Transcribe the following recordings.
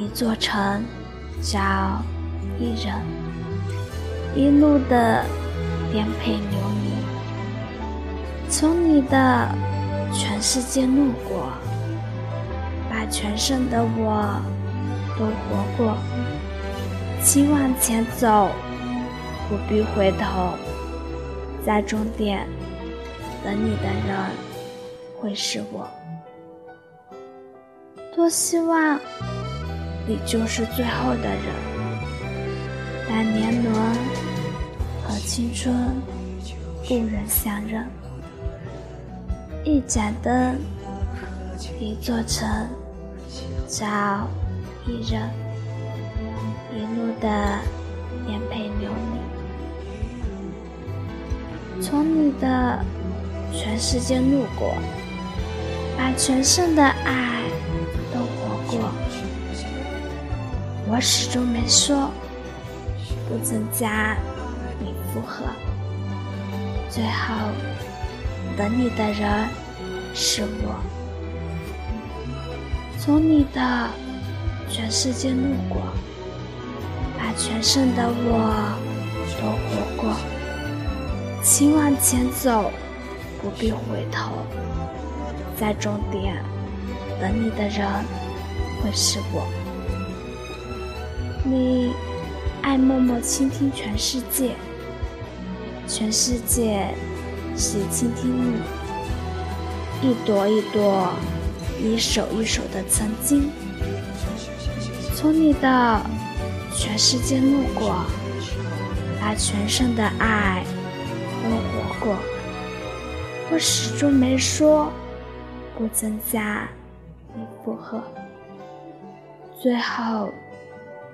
一座城，照一人，一路的颠沛流离。从你的全世界路过，把全盛的我都活过。请往前走，不必回头，在终点等你的人会是我。多希望你就是最后的人，但年轮和青春不忍相认。一盏灯，一座城，找一人，一路的颠沛流离。从你的全世界路过，把全盛的爱都活。过，我始终没说不增加你负荷。最后等你的人是我，从你的全世界路过，把全盛的我都活过。请往前走，不必回头，在终点等你的人。会是我，你爱默默倾听全世界，全世界是倾听你，一朵一朵，一首一首的曾经，从你的全世界路过，把全盛的爱都活过，我始终没说不增加你负荷。最后，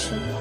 是。